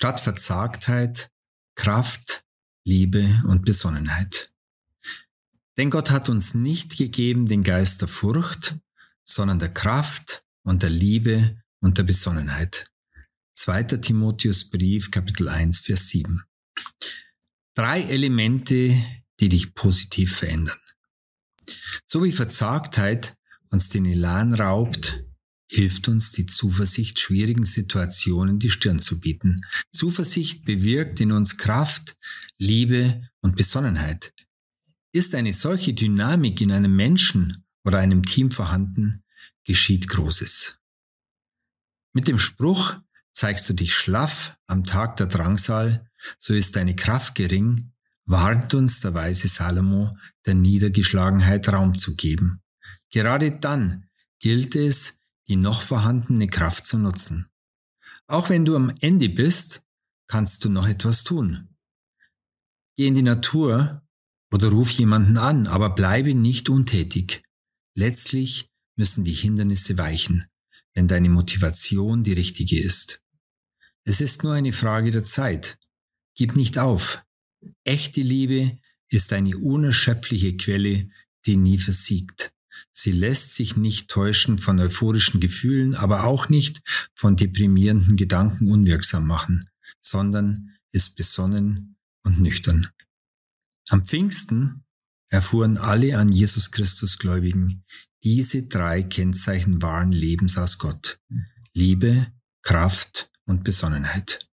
Statt Verzagtheit, Kraft, Liebe und Besonnenheit. Denn Gott hat uns nicht gegeben den Geist der Furcht, sondern der Kraft und der Liebe und der Besonnenheit. 2. Timotheusbrief, Kapitel 1, Vers 7. Drei Elemente, die dich positiv verändern. So wie Verzagtheit uns den Elan raubt, hilft uns die Zuversicht, schwierigen Situationen die Stirn zu bieten. Zuversicht bewirkt in uns Kraft, Liebe und Besonnenheit. Ist eine solche Dynamik in einem Menschen oder einem Team vorhanden, geschieht Großes. Mit dem Spruch, zeigst du dich schlaff am Tag der Drangsal, so ist deine Kraft gering, warnt uns der weise Salomo, der Niedergeschlagenheit Raum zu geben. Gerade dann gilt es, die noch vorhandene Kraft zu nutzen. Auch wenn du am Ende bist, kannst du noch etwas tun. Geh in die Natur oder ruf jemanden an, aber bleibe nicht untätig. Letztlich müssen die Hindernisse weichen, wenn deine Motivation die richtige ist. Es ist nur eine Frage der Zeit. Gib nicht auf. Echte Liebe ist eine unerschöpfliche Quelle, die nie versiegt. Sie lässt sich nicht täuschen von euphorischen Gefühlen, aber auch nicht von deprimierenden Gedanken unwirksam machen, sondern ist besonnen und nüchtern. Am Pfingsten erfuhren alle an Jesus Christus Gläubigen diese drei Kennzeichen wahren Lebens aus Gott. Liebe, Kraft und Besonnenheit.